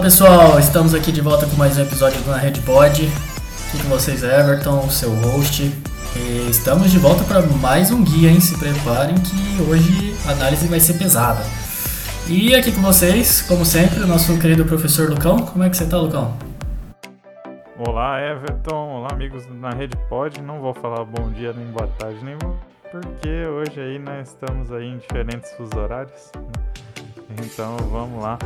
Fala pessoal, estamos aqui de volta com mais um episódio do Na Red Pod. Aqui com vocês Everton, seu host. E estamos de volta para mais um guia, hein? Se preparem que hoje a análise vai ser pesada. E aqui com vocês, como sempre, o nosso querido professor Lucão. Como é que você tá, Lucão? Olá, Everton. Olá, amigos na Rede Pod. Não vou falar bom dia, nem boa tarde, nem porque hoje aí nós estamos aí em diferentes fusos horários. Né? Então vamos lá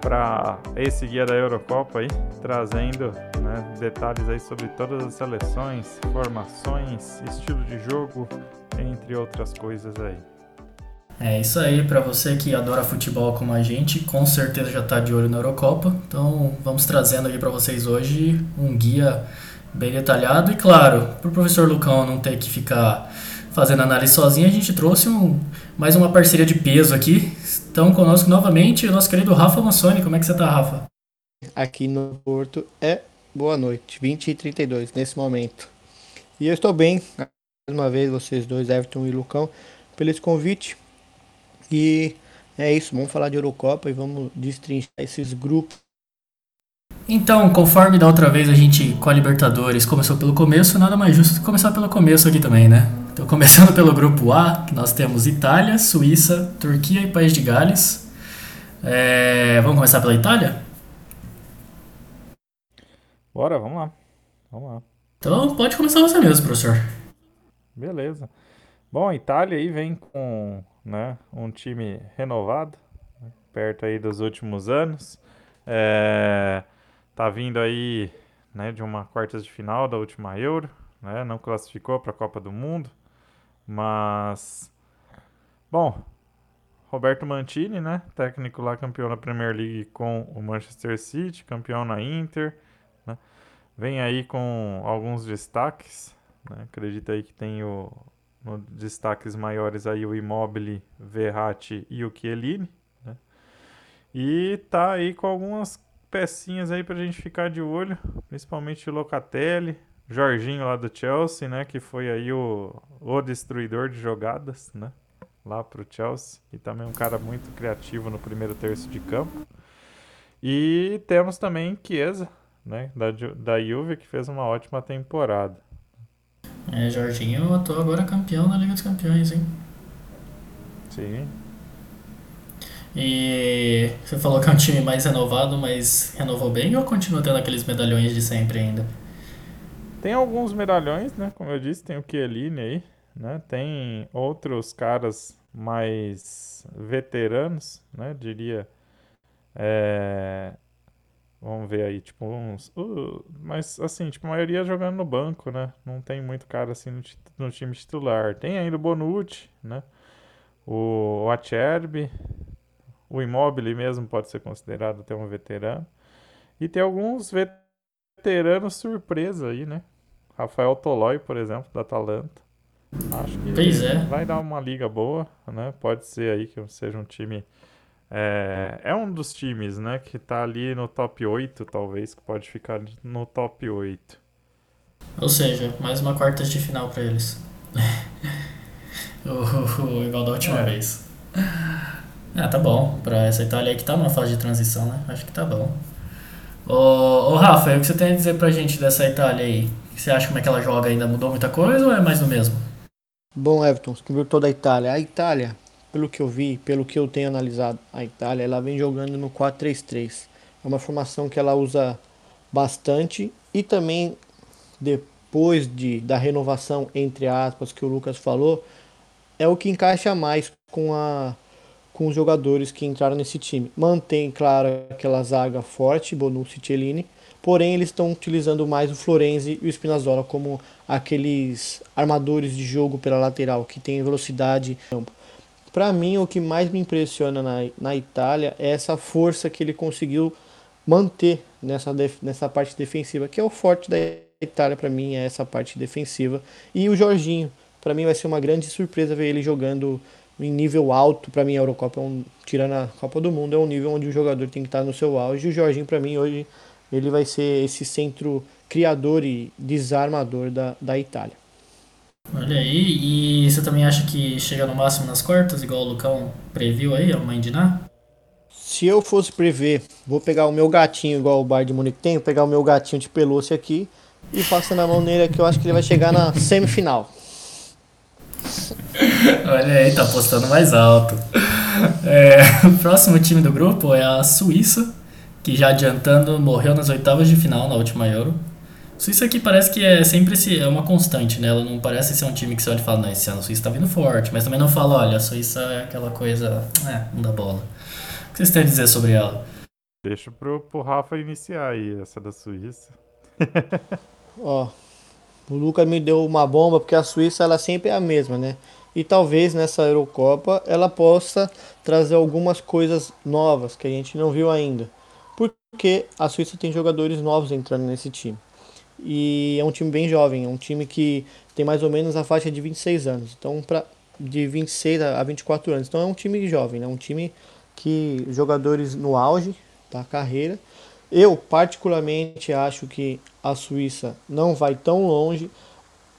para esse guia da Eurocopa aí, trazendo né, detalhes aí sobre todas as seleções, formações, estilo de jogo, entre outras coisas aí. É isso aí, para você que adora futebol como a gente, com certeza já está de olho na Eurocopa. Então vamos trazendo aqui para vocês hoje um guia bem detalhado e claro, para o professor Lucão não ter que ficar fazendo análise sozinho, a gente trouxe um, mais uma parceria de peso aqui. Estão conosco novamente o nosso querido Rafa Massoni. Como é que você está, Rafa? Aqui no Porto é boa noite, 20 e 32 nesse momento. E eu estou bem, mais uma vez, vocês dois, Everton e Lucão, pelo esse convite. E é isso, vamos falar de Eurocopa e vamos destrinchar esses grupos. Então, conforme da outra vez a gente com a Libertadores começou pelo começo, nada mais justo começar pelo começo aqui também, né? Então, começando pelo grupo A, nós temos Itália, Suíça, Turquia e País de Gales. É, vamos começar pela Itália? Bora, vamos lá. Vamos lá. Então, pode começar você mesmo, professor. Beleza. Bom, a Itália aí vem com né, um time renovado, né, perto aí dos últimos anos. É, tá vindo aí né, de uma quartas de final da última Euro, né, não classificou para a Copa do Mundo, mas bom, Roberto Mantini, né, técnico lá campeão da Premier League com o Manchester City, campeão na Inter, né, vem aí com alguns destaques, né, acredita aí que tem o no destaques maiores aí o Immobile, Verratti e o Chiellini, né? E tá aí com algumas pecinhas aí pra gente ficar de olho, principalmente o Locatelli, Jorginho lá do Chelsea, né, que foi aí o, o destruidor de jogadas, né, lá pro Chelsea, e também um cara muito criativo no primeiro terço de campo. E temos também Chiesa, né, da, da Juve, que fez uma ótima temporada. É, Jorginho atuou agora campeão na Liga dos Campeões, hein? Sim. E você falou que é um time mais renovado, mas renovou bem ou continua tendo aqueles medalhões de sempre ainda? Tem alguns medalhões, né? Como eu disse, tem o Chiellini aí, né? Tem outros caras mais veteranos, né? Diria. É... Vamos ver aí, tipo, uns. Uh, mas assim, tipo, a maioria jogando no banco, né? Não tem muito cara assim no, no time titular. Tem ainda o Bonucci, né? O, o Acerbi, o Immobile mesmo pode ser considerado até um veterano. E tem alguns veteranos surpresa aí, né? Rafael Tolói, por exemplo, da Atalanta. Acho que é. vai dar uma liga boa, né? Pode ser aí que seja um time é, é um dos times, né, que tá ali no top 8, talvez, que pode ficar no top 8. Ou seja, mais uma quartas de final para eles. igual da última é. vez. Ah, tá bom. Pra essa Itália aí que tá numa fase de transição, né? Acho que tá bom. Ô, ô Rafa, o que você tem a dizer pra gente dessa Itália aí? Você acha como é que ela joga ainda? Mudou muita coisa ou é mais do mesmo? Bom, Everton, você viu toda a Itália. A Itália, pelo que eu vi, pelo que eu tenho analisado, a Itália ela vem jogando no 4-3-3. É uma formação que ela usa bastante e também depois de, da renovação, entre aspas, que o Lucas falou, é o que encaixa mais com, a, com os jogadores que entraram nesse time. Mantém, claro, aquela zaga forte, Bonucci e Cellini, porém eles estão utilizando mais o Florenzi e o Spinazzola como aqueles armadores de jogo pela lateral, que tem velocidade. Para mim, o que mais me impressiona na, na Itália é essa força que ele conseguiu manter nessa, nessa parte defensiva, que é o forte da Itália para mim, é essa parte defensiva. E o Jorginho, para mim vai ser uma grande surpresa ver ele jogando em nível alto. Para mim, a Eurocopa, é um, tirando a Copa do Mundo, é um nível onde o jogador tem que estar no seu auge. E o Jorginho, para mim, hoje, ele vai ser esse centro criador e desarmador da, da Itália. Olha aí, e você também acha que chega no máximo nas quartas, igual o Lucão previu aí, a mãe de Ná? se eu fosse prever, vou pegar o meu gatinho, igual o Bar de Munique tem, vou pegar o meu gatinho de pelúcia aqui e passando a mão nele que eu acho que ele vai chegar na semifinal. Olha aí, tá apostando mais alto. É, o próximo time do grupo é a Suíça, que já adiantando morreu nas oitavas de final na última Euro. Suíça aqui parece que é sempre esse, é uma constante, né? Ela não parece ser um time que você olha e fala, não, esse ano a Suíça tá vindo forte, mas também não fala, olha, a Suíça é aquela coisa, é, não dá bola. O que vocês têm a dizer sobre ela? Deixa pro, pro Rafa iniciar aí, essa da Suíça. Ó, o Lucas me deu uma bomba, porque a Suíça ela sempre é a mesma, né? E talvez nessa Eurocopa ela possa trazer algumas coisas novas que a gente não viu ainda. Porque a Suíça tem jogadores novos entrando nesse time. E é um time bem jovem, é um time que tem mais ou menos a faixa de 26 anos. Então, pra, de 26 a 24 anos. Então é um time jovem, né? um time que jogadores no auge da carreira. Eu particularmente acho que a Suíça não vai tão longe.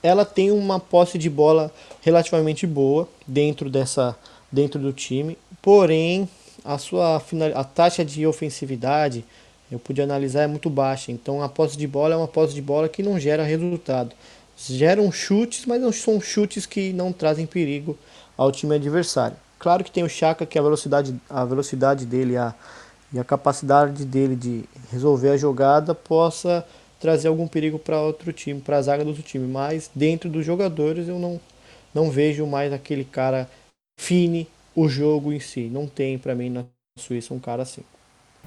Ela tem uma posse de bola relativamente boa dentro dessa dentro do time, porém a sua a taxa de ofensividade eu pude analisar é muito baixa. Então a posse de bola é uma posse de bola que não gera resultado. Geram chutes, mas não são chutes que não trazem perigo ao time adversário. Claro que tem o Chaka que a velocidade, a velocidade dele a, e a capacidade dele de resolver a jogada possa trazer algum perigo para outro time, para a zaga do outro time. Mas dentro dos jogadores eu não, não vejo mais aquele cara fine o jogo em si. Não tem para mim na Suíça um cara assim.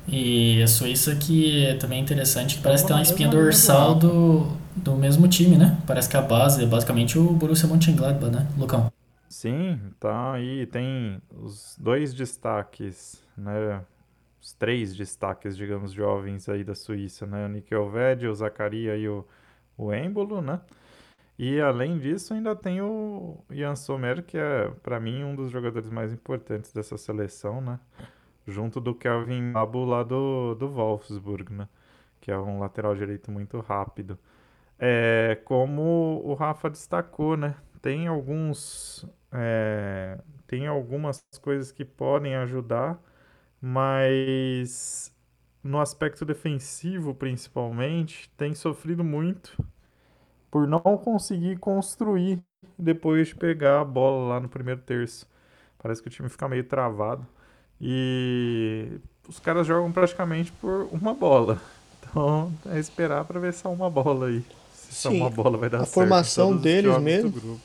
E a Suíça que é também interessante, que parece ter uma espinha dorsal do, do mesmo time, né? Parece que a base é basicamente o Borussia Mönchengladbach, né, Lucão? Sim, tá aí, tem os dois destaques, né? Os três destaques, digamos, jovens aí da Suíça, né? O Nickelved, o Zacaria e o, o Embolo, né? E além disso, ainda tem o Jan Sommer, que é, para mim, um dos jogadores mais importantes dessa seleção, né? junto do Kelvin Mabu lá do, do Wolfsburg, né? Que é um lateral direito muito rápido. É, como o Rafa destacou, né? Tem alguns. É, tem algumas coisas que podem ajudar, mas no aspecto defensivo, principalmente, tem sofrido muito por não conseguir construir depois de pegar a bola lá no primeiro terço. Parece que o time fica meio travado. E os caras jogam praticamente por uma bola. Então é esperar para ver se é uma bola aí. Se Sim, uma bola vai dar a certo. A formação deles mesmo.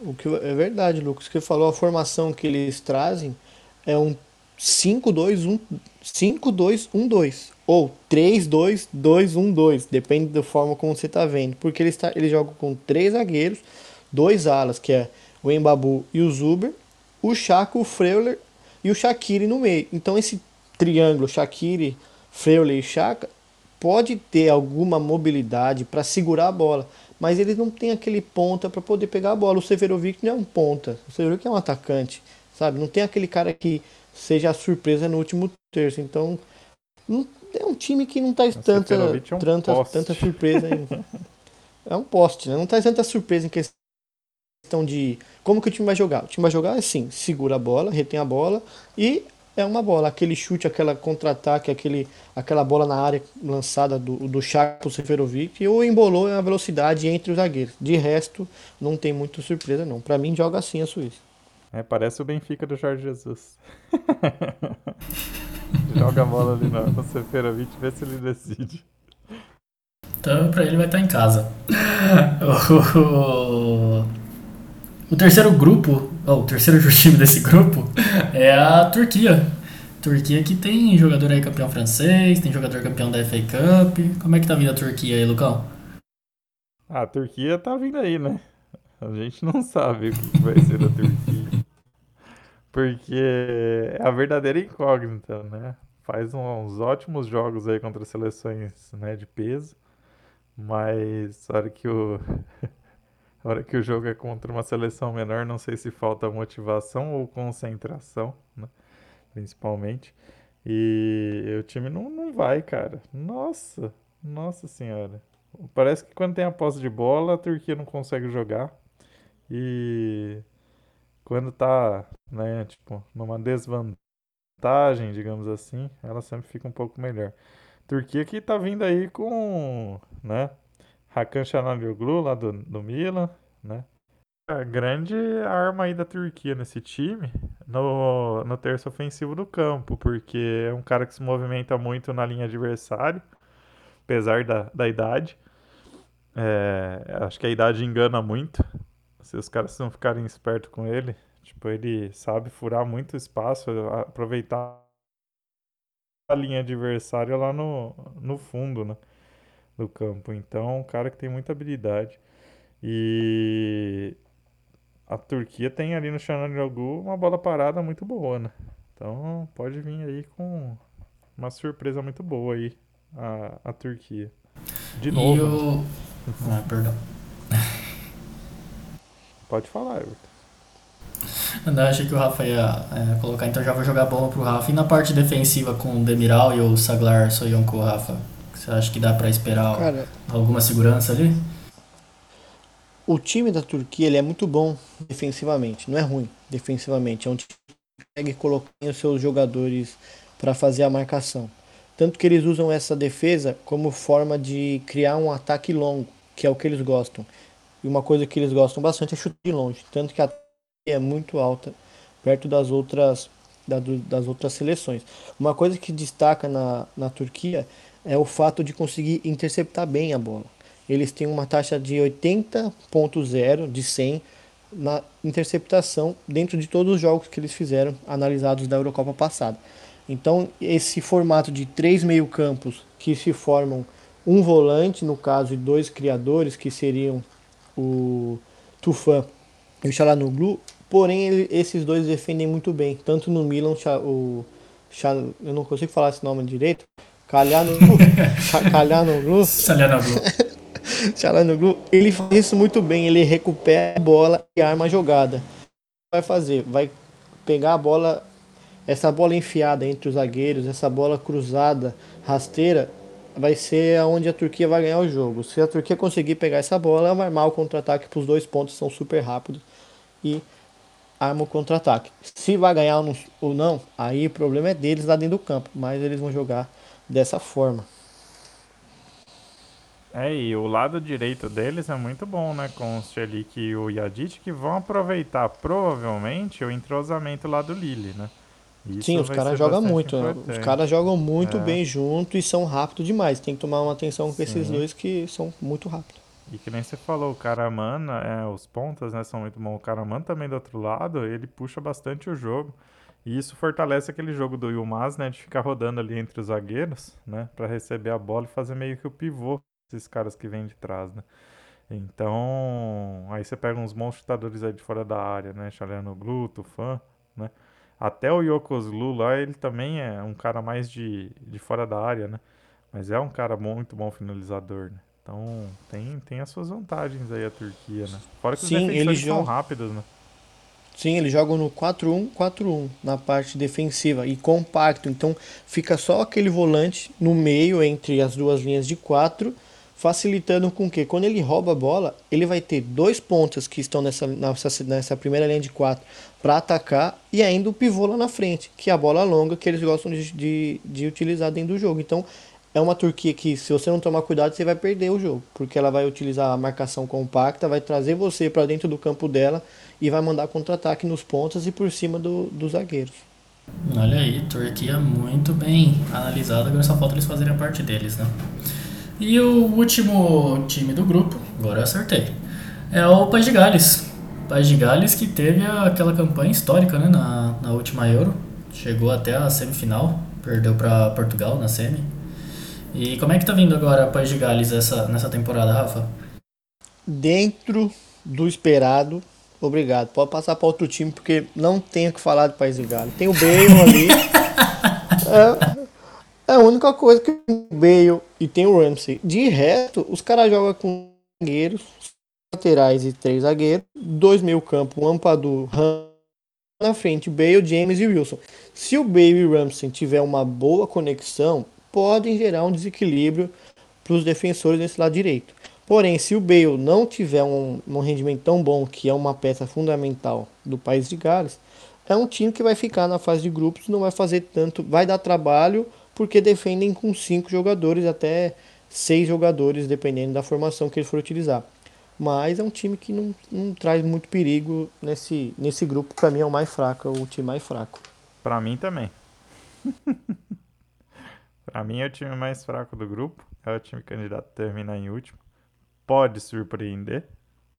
O que é verdade, Lucas, que falou, a formação que eles trazem é um 5-2-1 5-2-1-2 ou 3-2-2-1-2, depende da forma como você está vendo, porque eles, tá, eles jogam com três zagueiros, dois alas, que é o Embabu e o Zuber, o Chaco, o Freuler e o Shaqiri no meio. Então esse triângulo Shaqiri, Freuler e Chaka pode ter alguma mobilidade para segurar a bola, mas ele não tem aquele ponta para poder pegar a bola. O Severovic não é um ponta, o Severovic é um atacante, sabe? Não tem aquele cara que seja a surpresa no último terço. Então não, é um time que não traz tanta, é um tanta, tanta surpresa ainda. é um poste, né? Não traz tanta surpresa em questão de como que o time vai jogar. O time vai jogar assim, segura a bola, retém a bola e é uma bola, aquele chute, aquela contra-ataque, aquele, aquela bola na área lançada do, do Chaco pro Seferovic, ou embolou a velocidade entre os zagueiros. De resto, não tem muita surpresa não. Para mim, joga assim a Suíça. É, parece o Benfica do Jorge Jesus. joga a bola ali no, no Seferovic, vê se ele decide. Então, pra ele vai estar em casa. O terceiro grupo, oh, o terceiro time desse grupo é a Turquia. Turquia que tem jogador aí campeão francês, tem jogador campeão da FA Cup. Como é que tá vindo a Turquia aí, Lucão? Ah, a Turquia tá vindo aí, né? A gente não sabe o que vai ser da Turquia. Porque é a verdadeira incógnita, né? Faz uns ótimos jogos aí contra seleções né, de peso. Mas a hora que o A hora que o jogo é contra uma seleção menor, não sei se falta motivação ou concentração, né? principalmente. E o time não, não vai, cara. Nossa, nossa senhora. Parece que quando tem a posse de bola, a Turquia não consegue jogar. E quando tá, né, tipo, numa desvantagem vantagem, digamos assim, ela sempre fica um pouco melhor. Turquia que tá vindo aí com, né, Hakan Çalhanoğlu lá do, do Milan, né? A grande arma aí da Turquia nesse time no, no terço ofensivo do campo, porque é um cara que se movimenta muito na linha adversária, apesar da, da idade. É, acho que a idade engana muito. Se os caras não ficarem espertos com ele, tipo, ele sabe furar muito espaço, aproveitar a linha adversária lá no, no fundo, né? Do campo. Então, um cara que tem muita habilidade. E a Turquia tem ali no Xanadu uma bola parada muito boa, né? Então pode vir aí com uma surpresa muito boa aí a, a Turquia. De novo. O... Ah, perdão. Pode falar, Everton. Não, achei que o Rafa ia é, colocar, então já vou jogar bola pro Rafa. E na parte defensiva com o Demiral e o Saglar Soyonko, Rafa? Você acha que dá para esperar Cara, alguma segurança ali? O time da Turquia ele é muito bom defensivamente, não é ruim defensivamente. É um time que consegue colocar os seus jogadores para fazer a marcação. Tanto que eles usam essa defesa como forma de criar um ataque longo, que é o que eles gostam. E uma coisa que eles gostam bastante é chute de longe. Tanto que a é muito alta perto das outras, das outras seleções. Uma coisa que destaca na, na Turquia é o fato de conseguir interceptar bem a bola eles têm uma taxa de 80.0 de 100 na interceptação dentro de todos os jogos que eles fizeram analisados da Eurocopa passada. Então, esse formato de três meio-campos que se formam um volante, no caso, e dois criadores, que seriam o Tufan e o Chalanoglu, porém ele, esses dois defendem muito bem, tanto no Milan, o, eu não consigo falar esse nome direito, Calhanoglu, Calhanoglu, Chalanoglu, ele faz isso muito bem, ele recupera a bola e arma a jogada. Vai fazer, vai pegar a bola, essa bola enfiada entre os zagueiros, essa bola cruzada, rasteira, vai ser aonde a Turquia vai ganhar o jogo. Se a Turquia conseguir pegar essa bola, ela vai armar o contra-ataque para os dois pontos, são super rápidos. E arma o contra-ataque. Se vai ganhar ou não, aí o problema é deles lá dentro do campo, mas eles vão jogar dessa forma. É, e o lado direito deles é muito bom, né? Com o Shelik e o Yadit, que vão aproveitar provavelmente o entrosamento lá do Lille, né? Isso Sim, os caras jogam muito. Né? Os caras jogam muito é. bem junto e são rápidos demais. Tem que tomar uma atenção com Sim. esses dois que são muito rápidos. E que nem você falou, o Karaman, é, os pontas né, são muito bons. O Karaman também do outro lado, ele puxa bastante o jogo. E isso fortalece aquele jogo do Yilmaz, né? De ficar rodando ali entre os zagueiros, né? Para receber a bola e fazer meio que o pivô esses caras que vêm de trás, né? Então, aí você pega uns bons chutadores aí de fora da área, né? Glu, Tufan, né? Até o Yokozlu lá, ele também é um cara mais de, de fora da área, né? Mas é um cara muito bom finalizador, né? Então, tem, tem as suas vantagens aí a Turquia, né? Fora que os Sim, defensores são rápidos, né? Sim, eles jogam no 4-1-4-1 na parte defensiva e compacto. Então fica só aquele volante no meio entre as duas linhas de quatro facilitando com que quando ele rouba a bola, ele vai ter dois pontas que estão nessa, nessa, nessa primeira linha de quatro para atacar e ainda o pivô lá na frente, que é a bola longa que eles gostam de, de, de, utilizar dentro do jogo. Então é uma Turquia que, se você não tomar cuidado, você vai perder o jogo, porque ela vai utilizar a marcação compacta, vai trazer você para dentro do campo dela e vai mandar contra-ataque nos pontas e por cima do, dos zagueiros. Olha aí, Turquia muito bem analisada, agora só falta eles fazerem a parte deles, né? E o último time do grupo, agora eu acertei, é o País de Gales. País de Gales que teve aquela campanha histórica né, na, na última Euro, chegou até a semifinal, perdeu para Portugal na semi. E como é que tá vindo agora o País de Gales essa, nessa temporada, Rafa? Dentro do esperado, obrigado. Pode passar para outro time, porque não tenho que falar do País de Gales. Tem o Bale ali. é, é a única coisa que o Bale e tem o Ramsey. De resto, os caras jogam com zagueiros, laterais e três zagueiros, dois meio campo, um Ampadu, na frente, Bale, James e Wilson. Se o Bale e Ramsey tiver uma boa conexão, podem gerar um desequilíbrio para os defensores desse lado direito. Porém, se o Bale não tiver um, um rendimento tão bom, que é uma peça fundamental do país de Gales, é um time que vai ficar na fase de grupos, não vai fazer tanto, vai dar trabalho, porque defendem com cinco jogadores, até seis jogadores, dependendo da formação que ele for utilizar. Mas é um time que não, não traz muito perigo nesse, nesse grupo. Para mim é o mais fraco, é o time mais fraco. Para mim também. para mim é o time mais fraco do grupo. É o time candidato a terminar em último. Pode surpreender.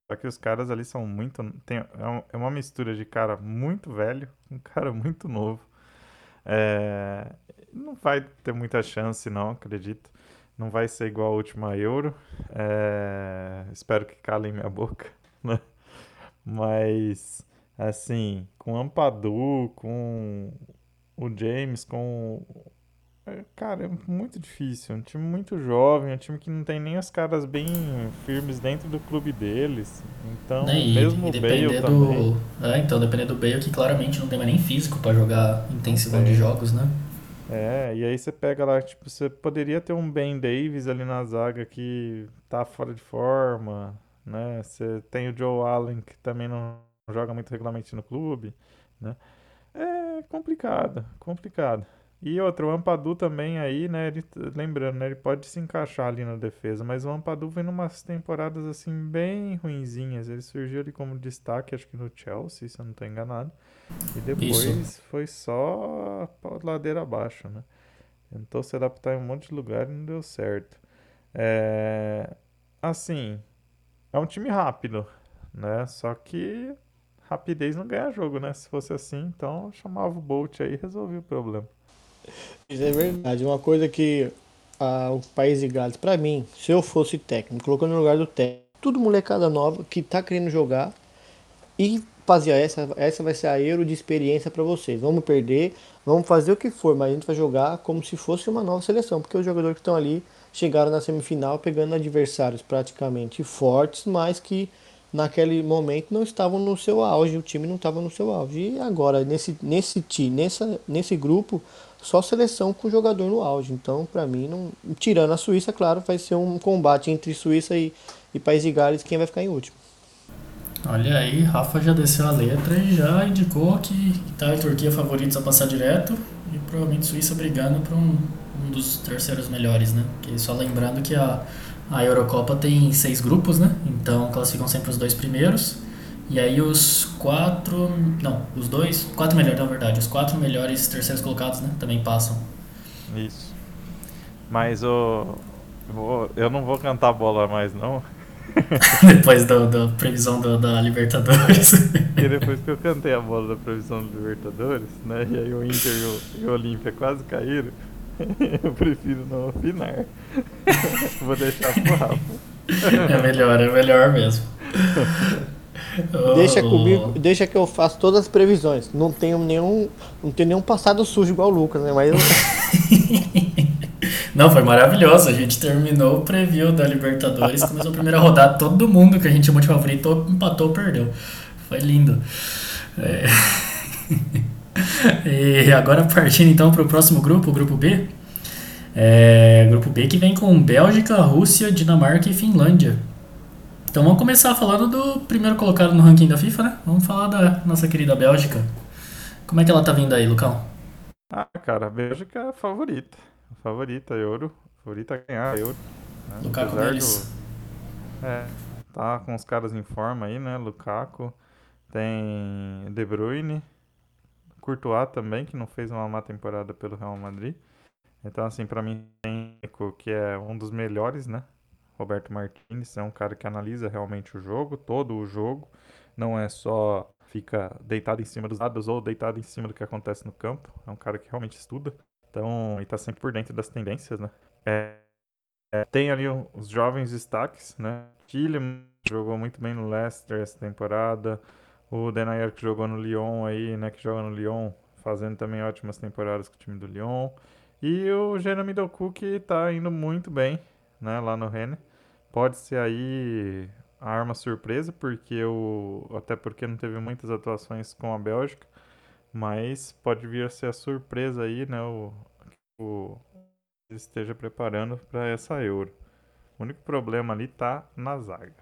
Só que os caras ali são muito. Tem, é, é uma mistura de cara muito velho com um cara muito novo. É, não vai ter muita chance, não, acredito. Não vai ser igual a última Euro. É... Espero que calem minha boca, né? Mas, assim, com Ampadu, com o James, com. É, cara, é muito difícil. É um time muito jovem, é um time que não tem nem os caras bem firmes dentro do clube deles. Então, nem, mesmo e, o Bale do... também. É, então, dependendo do Bale, que claramente não tem mais nem físico para jogar intensivão de jogos, né? É, e aí você pega lá, tipo, você poderia ter um Ben Davis ali na zaga que tá fora de forma, né? Você tem o Joe Allen que também não joga muito regularmente no clube, né? É complicado, complicado. E outro, o Ampadu também aí, né? Ele, lembrando, né? Ele pode se encaixar ali na defesa, mas o Ampadu vem numas temporadas assim bem ruinzinhas. Ele surgiu ali como destaque, acho que no Chelsea, se eu não estou enganado. E depois Isso. foi só ladeira abaixo, né? Tentou se adaptar em um monte de lugar e não deu certo. É... Assim, é um time rápido, né? Só que rapidez não ganha jogo, né? Se fosse assim, então chamava o Bolt aí e resolvia o problema. Isso é verdade. Uma coisa que ah, o País de Gales, para mim, se eu fosse técnico, colocando no lugar do técnico, tudo molecada nova que tá querendo jogar e fazia essa, essa vai ser a euro de experiência para vocês. Vamos perder, vamos fazer o que for, mas a gente vai jogar como se fosse uma nova seleção, porque os jogadores que estão ali chegaram na semifinal pegando adversários praticamente fortes, mas que naquele momento não estavam no seu auge, o time não estava no seu auge. E agora, nesse, nesse, nessa, nesse grupo, só seleção com jogador no auge. Então, para mim, não, tirando a Suíça, claro, vai ser um combate entre Suíça e, e País de Gales quem vai ficar em último. Olha aí, Rafa já desceu a letra e já indicou que Itália e Turquia favoritos a passar direto e provavelmente Suíça brigando para um, um dos terceiros melhores, né? Que só lembrando que a, a Eurocopa tem seis grupos, né? Então classificam sempre os dois primeiros. E aí os quatro. Não, os dois. Quatro melhores, na verdade. Os quatro melhores terceiros colocados, né? Também passam. Isso. Mas o. Eu, eu não vou cantar bola mais, não. depois da, da previsão do, da Libertadores. e depois que eu cantei a bola da previsão da Libertadores, né? E aí o Inter e o, e o Olímpia quase caíram. eu prefiro não opinar. Vou deixar pro Rafa. É melhor, é melhor mesmo. Deixa comigo, deixa que eu faço todas as previsões. Não tenho nenhum, não tenho nenhum passado sujo igual o Lucas, né? Mas eu... Não, foi maravilhoso. A gente terminou o preview da Libertadores, começou a primeira rodada, todo mundo que a gente chamou de favorito empatou, perdeu. Foi lindo. É... e agora partindo então para o próximo grupo, o grupo B. É... Grupo B que vem com Bélgica, Rússia, Dinamarca e Finlândia. Então vamos começar falando do primeiro colocado no ranking da FIFA, né? Vamos falar da nossa querida Bélgica. Como é que ela tá vindo aí, Lucão? Ah, cara, a Bélgica é a favorita favorita Euro, favorita a ganhar Euro. Né? Lukaku Apesar deles. Do... É, tá com os caras em forma aí, né? Lukaku, tem De Bruyne, Courtois também, que não fez uma má temporada pelo Real Madrid. Então, assim, para mim, que é um dos melhores, né? Roberto Martins é um cara que analisa realmente o jogo, todo o jogo. Não é só fica deitado em cima dos dados ou deitado em cima do que acontece no campo. É um cara que realmente estuda. Então, e tá sempre por dentro das tendências, né? É, é, tem ali os jovens destaques, né? Tillemans jogou muito bem no Leicester essa temporada. O Denayer que jogou no Lyon aí, né? Que joga no Lyon, fazendo também ótimas temporadas com o time do Lyon. E o Jeremy Doku que tá indo muito bem, né? Lá no Rennes. Pode ser aí a arma surpresa, porque o até porque não teve muitas atuações com a Bélgica. Mas pode vir a ser a surpresa aí, né? O, o esteja preparando para essa Euro. O único problema ali tá na zaga.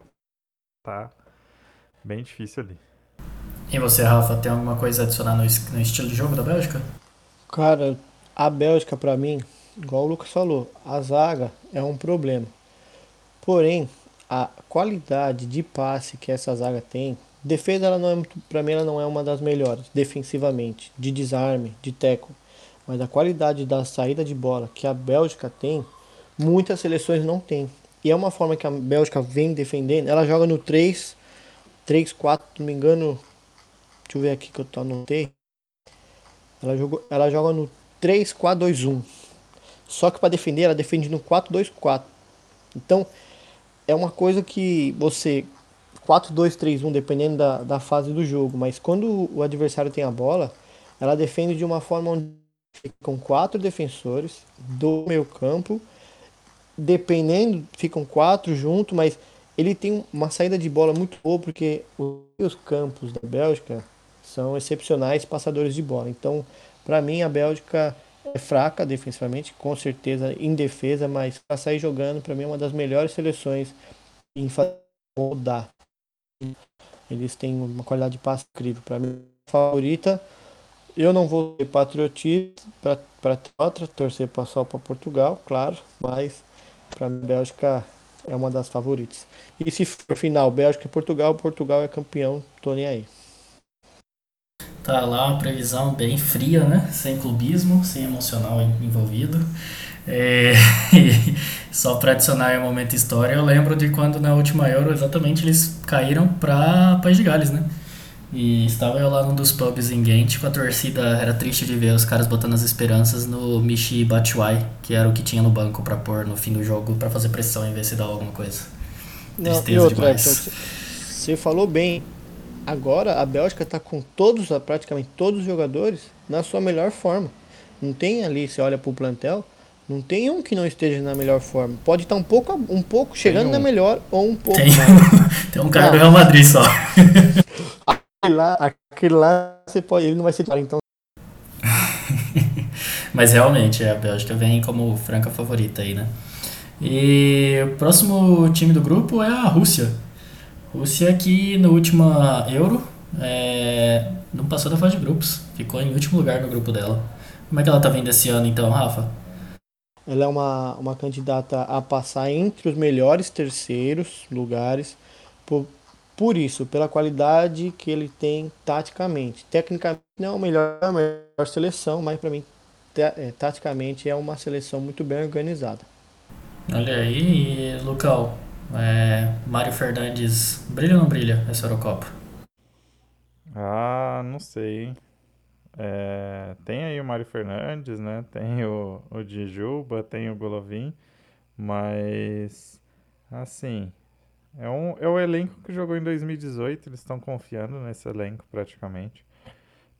Tá bem difícil ali. E você, Rafa, tem alguma coisa a adicionar no, no estilo de jogo da Bélgica? Cara, a Bélgica para mim, igual o Lucas falou, a zaga é um problema. Porém, a qualidade de passe que essa zaga tem, defesa ela não é para mim ela não é uma das melhores defensivamente, de desarme, de teco, mas a qualidade da saída de bola que a Bélgica tem, muitas seleções não têm. E é uma forma que a Bélgica vem defendendo. Ela joga no 3 3 4, não me engano. Deixa eu ver aqui que eu anotei. Ela jogou, ela joga no 3 4 2 1. Só que para defender ela defende no 4 2 4. Então, é uma coisa que você 4-2-3-1, dependendo da, da fase do jogo, mas quando o adversário tem a bola, ela defende de uma forma onde ficam quatro defensores do meio campo, dependendo, ficam quatro junto, mas ele tem uma saída de bola muito boa, porque os campos da Bélgica são excepcionais passadores de bola. Então, para mim, a Bélgica é fraca defensivamente, com certeza em defesa, mas para sair jogando, para mim é uma das melhores seleções em rodar. Eles têm uma qualidade de passe incrível. Para mim, favorita. Eu não vou ser patriotista para outra, torcer só para Portugal, claro, mas para mim, Bélgica é uma das favoritas. E se for final Bélgica e Portugal, Portugal é campeão, tô nem aí. Tá lá uma previsão bem fria, né? Sem clubismo, sem emocional envolvido. É, só para adicionar um momento história, eu lembro de quando na última Euro exatamente eles caíram para País de Gales, né? E estava eu lá num dos pubs em Ghent com a torcida, era triste de ver os caras botando as esperanças no Michi Batshuayi, que era o que tinha no banco para pôr no fim do jogo para fazer pressão em ver se dava alguma coisa. Não, Tristeza e outra, demais. Você falou bem, agora a Bélgica está com todos, praticamente todos os jogadores na sua melhor forma. Não tem ali, você olha para o plantel, não tem um que não esteja na melhor forma. Pode estar um pouco, um pouco chegando um. na melhor ou um pouco tem, tem um cara do Real Madrid só. aquele lá, aquele lá você pode, ele não vai ser titular, então. Mas realmente, a Bélgica vem como franca favorita aí, né? E o próximo time do grupo é a Rússia. Rússia que no último Euro é, não passou da fase de grupos, ficou em último lugar no grupo dela. Como é que ela tá vindo esse ano então, Rafa? Ela é uma, uma candidata a passar entre os melhores terceiros lugares, por, por isso, pela qualidade que ele tem taticamente. Tecnicamente não é a melhor, a melhor seleção, mas para mim, é, taticamente é uma seleção muito bem organizada. Olha aí, Lucão, é, Mário Fernandes, brilha ou não brilha essa Eurocopa? Ah, não sei. É, tem aí o Mário Fernandes, né? Tem o, o Djuba, tem o Golovin, mas assim, é, um, é o elenco que jogou em 2018, eles estão confiando nesse elenco praticamente.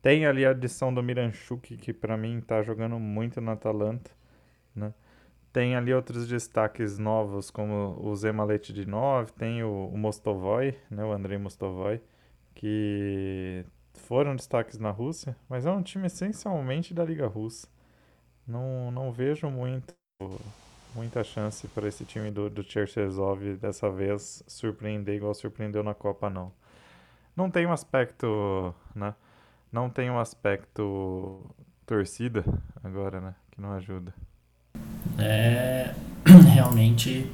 Tem ali a adição do Miranchuk, que para mim tá jogando muito na Atalanta, né? Tem ali outros destaques novos, como o Zemalete de 9, tem o, o Mostovoy, né, o Andrei Mostovoy, que foram destaques na Rússia, mas é um time essencialmente da Liga Russa. Não, não vejo muito, muita chance para esse time do, do Cherchesov dessa vez surpreender igual surpreendeu na Copa, não. Não tem um aspecto, né? Não tem um aspecto torcida agora, né? Que não ajuda. É, realmente,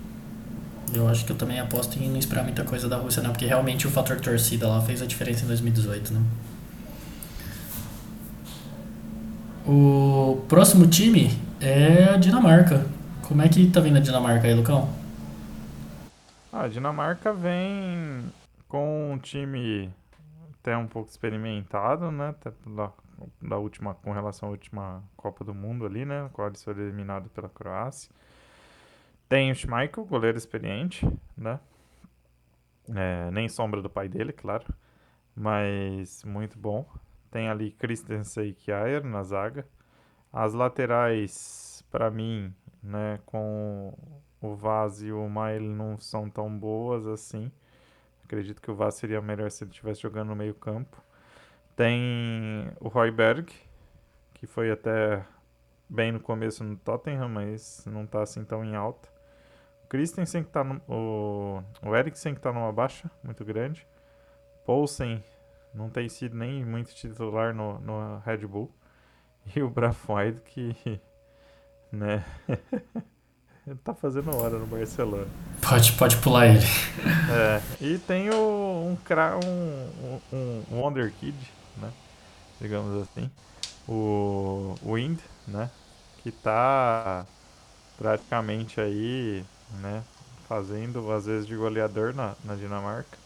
eu acho que eu também aposto em não esperar muita coisa da Rússia, não, porque realmente o fator torcida lá fez a diferença em 2018, né? O próximo time é a Dinamarca. Como é que tá vindo a Dinamarca aí, Lucão? A Dinamarca vem com um time até um pouco experimentado, né? Até da última, com relação à última Copa do Mundo ali, né? qual eles foram eliminados pela Croácia. Tem o Schmeichel, goleiro experiente, né? É, nem sombra do pai dele, claro. Mas muito bom. Tem ali Christensen e Kjaer na zaga. As laterais, para mim, né, com o Vaz e o Mael não são tão boas assim. Acredito que o Vaz seria melhor se ele estivesse jogando no meio campo. Tem o Royberg, que foi até bem no começo no Tottenham, mas não está assim tão em alta. O Christensen que tá no, o, o Eriksen que está numa baixa muito grande. Poulsen não tem sido nem muito titular no, no Red Bull. E o Brafoid que, né, tá fazendo hora no Barcelona. Pode, pode pular ele. É, e tem o, um, um, um, um Wonder Kid, né, digamos assim, o Wind, né, que tá praticamente aí, né, fazendo às vezes de goleador na, na Dinamarca,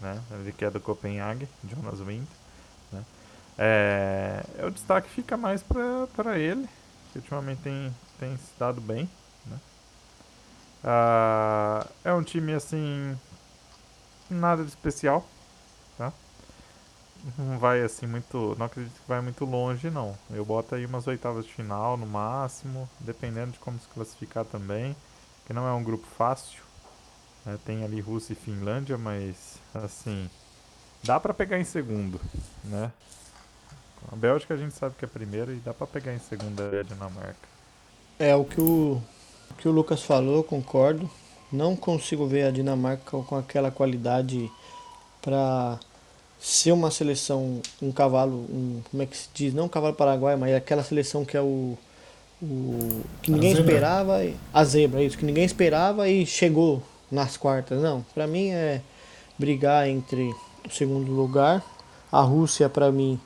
né, ele que é do Copenhague, Jonas Wind, né, é, o destaque fica mais para ele, que ultimamente tem, tem se dado bem, né, ah, é um time assim, nada de especial, tá, não vai assim muito. Não acredito que vai muito longe, não. Eu boto aí umas oitavas de final no máximo, dependendo de como se classificar também. Que não é um grupo fácil. Né? Tem ali Rússia e Finlândia, mas assim. Dá pra pegar em segundo, né? A Bélgica a gente sabe que é primeiro e dá pra pegar em segunda a Dinamarca. É o que o, o que o Lucas falou, concordo. Não consigo ver a Dinamarca com aquela qualidade para ser uma seleção, um cavalo, um, como é que se diz? Não um cavalo paraguai, mas aquela seleção que é o. o que ninguém esperava. A zebra, isso, que ninguém esperava e chegou nas quartas. Não, para mim é brigar entre o segundo lugar. A Rússia, para mim,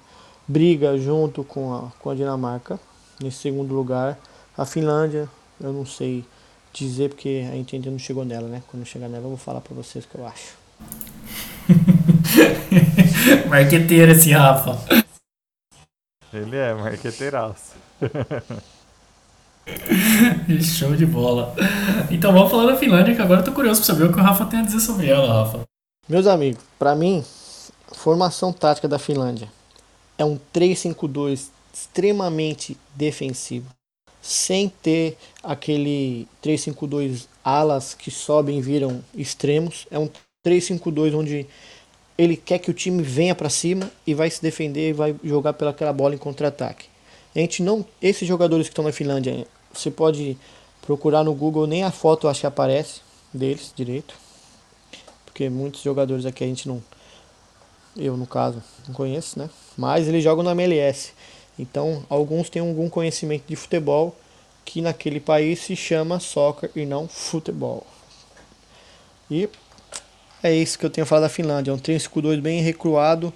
briga junto com a, com a Dinamarca nesse segundo lugar. A Finlândia, eu não sei dizer porque a gente ainda não chegou nela, né? Quando chegar nela, eu vou falar para vocês o que eu acho. Marqueteiro esse Rafa. Ele é marqueteiraço. Show de bola. Então vamos falar da Finlândia, que agora eu tô curioso pra saber o que o Rafa tem a dizer sobre ela, Rafa. Meus amigos, para mim, formação tática da Finlândia é um 3-5-2 extremamente defensivo, sem ter aquele 3-5-2 alas que sobem e viram extremos. É um 3-5-2 onde ele quer que o time venha para cima e vai se defender e vai jogar pelaquela bola em contra-ataque. A gente não, esses jogadores que estão na Finlândia, você pode procurar no Google, nem a foto acho que aparece deles direito. Porque muitos jogadores aqui a gente não eu no caso não conheço, né? Mas eles jogam na MLS. Então, alguns têm algum conhecimento de futebol que naquele país se chama soccer e não futebol. E é isso que eu tenho falado da Finlândia. É um 3-5-2 bem recuado.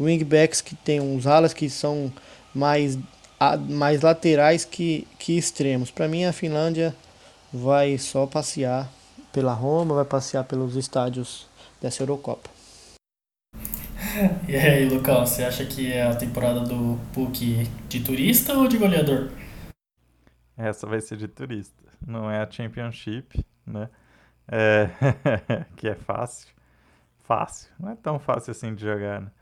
Wingbacks que tem uns alas que são mais, mais laterais que, que extremos. Para mim, a Finlândia vai só passear pela Roma, vai passear pelos estádios dessa Eurocopa. E aí, Lucão, você acha que é a temporada do PUC de turista ou de goleador? Essa vai ser de turista. Não é a Championship, né? É, que é fácil. Fácil. Não é tão fácil assim de jogar, né?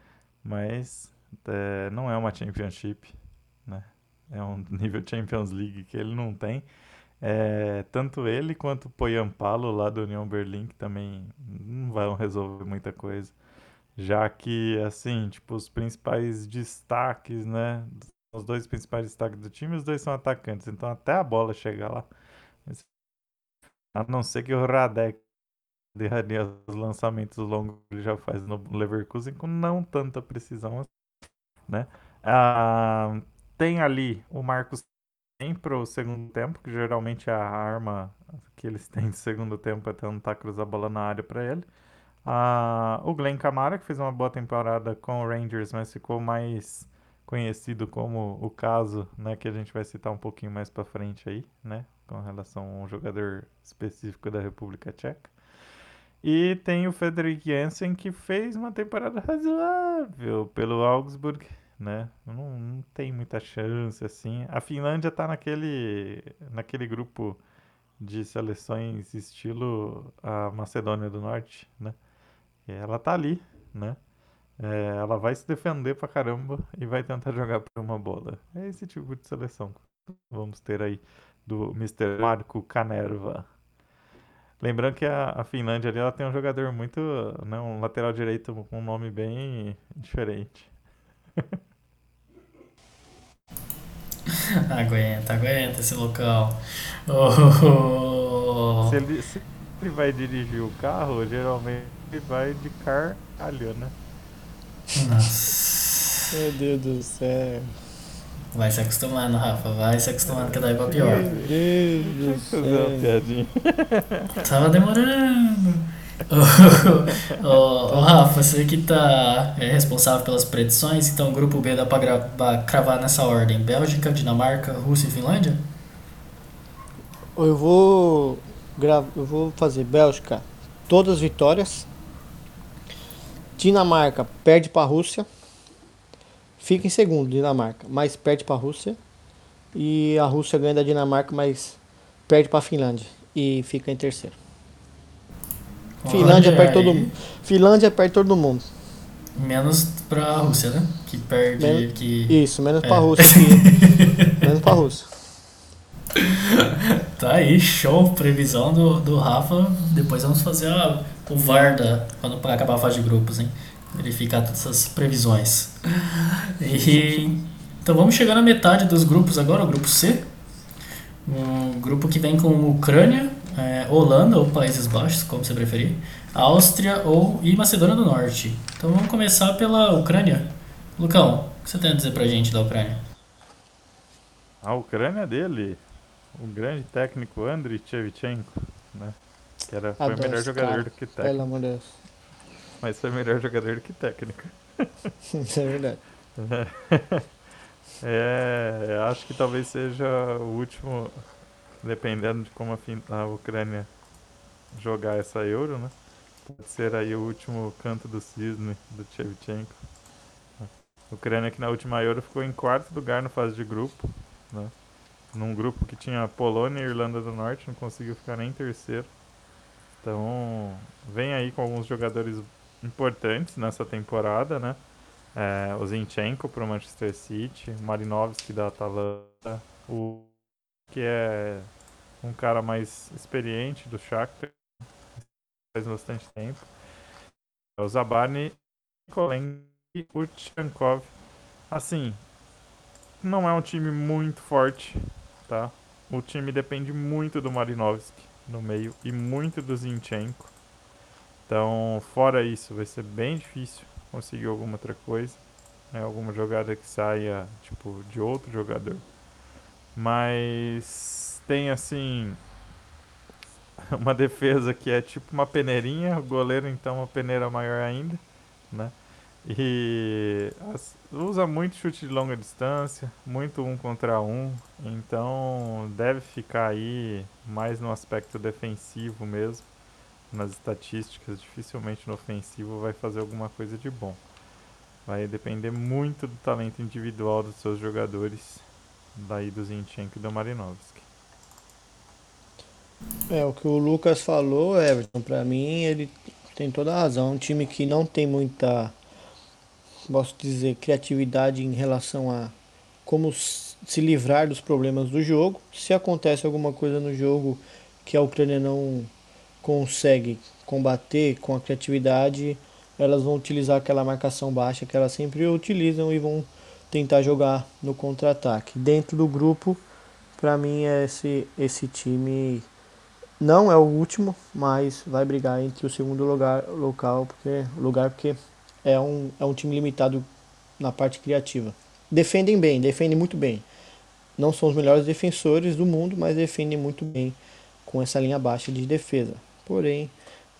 Mas é, não é uma Championship, né? É um nível Champions League que ele não tem. É, tanto ele quanto o Poyampalo lá do União Berlim, que também não vão resolver muita coisa. Já que, assim, tipo, os principais destaques, né? Os dois principais destaques do time, os dois são atacantes. Então até a bola chegar lá, a não ser que o Radek derraria os lançamentos longos que ele já faz no Leverkusen com não tanta precisão, né? Ah, tem ali o Marcos tem para o segundo tempo, que geralmente é a arma que eles têm de segundo tempo é tentar cruzar a bola na área para ele. Ah, o Glenn Camara, que fez uma boa temporada com o Rangers, mas ficou mais conhecido como o caso, né, que a gente vai citar um pouquinho mais para frente aí, né, com relação a um jogador específico da República Tcheca. E tem o Frederic Jensen, que fez uma temporada razoável pelo Augsburg, né? Não, não tem muita chance, assim. A Finlândia tá naquele, naquele grupo de seleções estilo a Macedônia do Norte, né? E ela tá ali, né? É, ela vai se defender pra caramba e vai tentar jogar por uma bola. É esse tipo de seleção que vamos ter aí do Mr. Marco Canerva. Lembrando que a, a Finlândia ali ela tem um jogador muito. Né, um lateral direito com um nome bem diferente. aguenta, aguenta esse local. Oh. Se, ele, se ele vai dirigir o carro, geralmente ele vai de caralho, né? Nossa. Meu Deus do céu. Vai se acostumando, Rafa. Vai se acostumando que daí pra pior. Meu Deus do céu. piadinha. Tava demorando. Ô, ô, ô, Rafa, você que tá é, responsável pelas predições, então o grupo B dá pra, gra- pra cravar nessa ordem: Bélgica, Dinamarca, Rússia e Finlândia? Eu vou gra- eu vou fazer Bélgica, todas vitórias. Dinamarca perde para a Rússia. Fica em segundo, Dinamarca, mas perde para a Rússia. E a Rússia ganha da Dinamarca, mas perde para a Finlândia e fica em terceiro. Finlândia Olha perde todo mundo. Finlândia perde todo mundo. Menos pra Rússia, né? Que perde. Men- Que... Isso, menos É. para a Rússia. que- menos para a Rússia. Tá aí, show, previsão do, do Rafa. Depois vamos fazer a, o VAR da, quando acabar a fase de grupos, hein? Verificar todas essas previsões. E, então vamos chegar na metade dos grupos agora, o grupo C. Um grupo que vem com Ucrânia, é, Holanda ou Países Baixos, como você preferir, Áustria ou e Macedônia do Norte. Então vamos começar pela Ucrânia. Lucão, o que você tem a dizer pra gente da Ucrânia? A Ucrânia dele, o grande técnico Andriy Shevchenko, né? Que era, foi o melhor jogador cara, do que Pelo técnico, amor de Deus. Mas foi melhor jogador do que técnico. Isso é verdade. É, acho que talvez seja o último, dependendo de como a, a Ucrânia jogar essa Euro, né? Pode ser aí o último canto do cisne do Shevchenko. Ucrânia que na última Euro ficou em quarto lugar na fase de grupo, né? Num grupo que tinha Polônia e Irlanda do Norte, não conseguiu ficar nem em terceiro. Então, vem aí com alguns jogadores importantes nessa temporada, né? É, o Zinchenko para o Manchester City, o Marinovski da Atalanta, o que é um cara mais experiente do Shakhtar, faz bastante tempo. O Zabani, Kolen e o Tchankov. Assim, não é um time muito forte, tá? O time depende muito do Marinovski no meio e muito do Zinchenko. Então, fora isso, vai ser bem difícil conseguir alguma outra coisa, né? alguma jogada que saia tipo de outro jogador. Mas tem assim uma defesa que é tipo uma peneirinha, o goleiro então uma peneira maior ainda, né? E as- usa muito chute de longa distância, muito um contra um, então deve ficar aí mais no aspecto defensivo mesmo nas estatísticas, dificilmente no ofensivo vai fazer alguma coisa de bom. Vai depender muito do talento individual dos seus jogadores, daí do Zinchenko e do Marinovski. É, o que o Lucas falou, Everton, pra mim ele tem toda a razão. É um time que não tem muita, posso dizer, criatividade em relação a como se livrar dos problemas do jogo. Se acontece alguma coisa no jogo que a Ucrânia não consegue combater com a criatividade, elas vão utilizar aquela marcação baixa que elas sempre utilizam e vão tentar jogar no contra-ataque. Dentro do grupo, pra mim esse esse time não é o último, mas vai brigar entre o segundo lugar local porque lugar porque é um é um time limitado na parte criativa. Defendem bem, defendem muito bem. Não são os melhores defensores do mundo, mas defendem muito bem com essa linha baixa de defesa. Porém,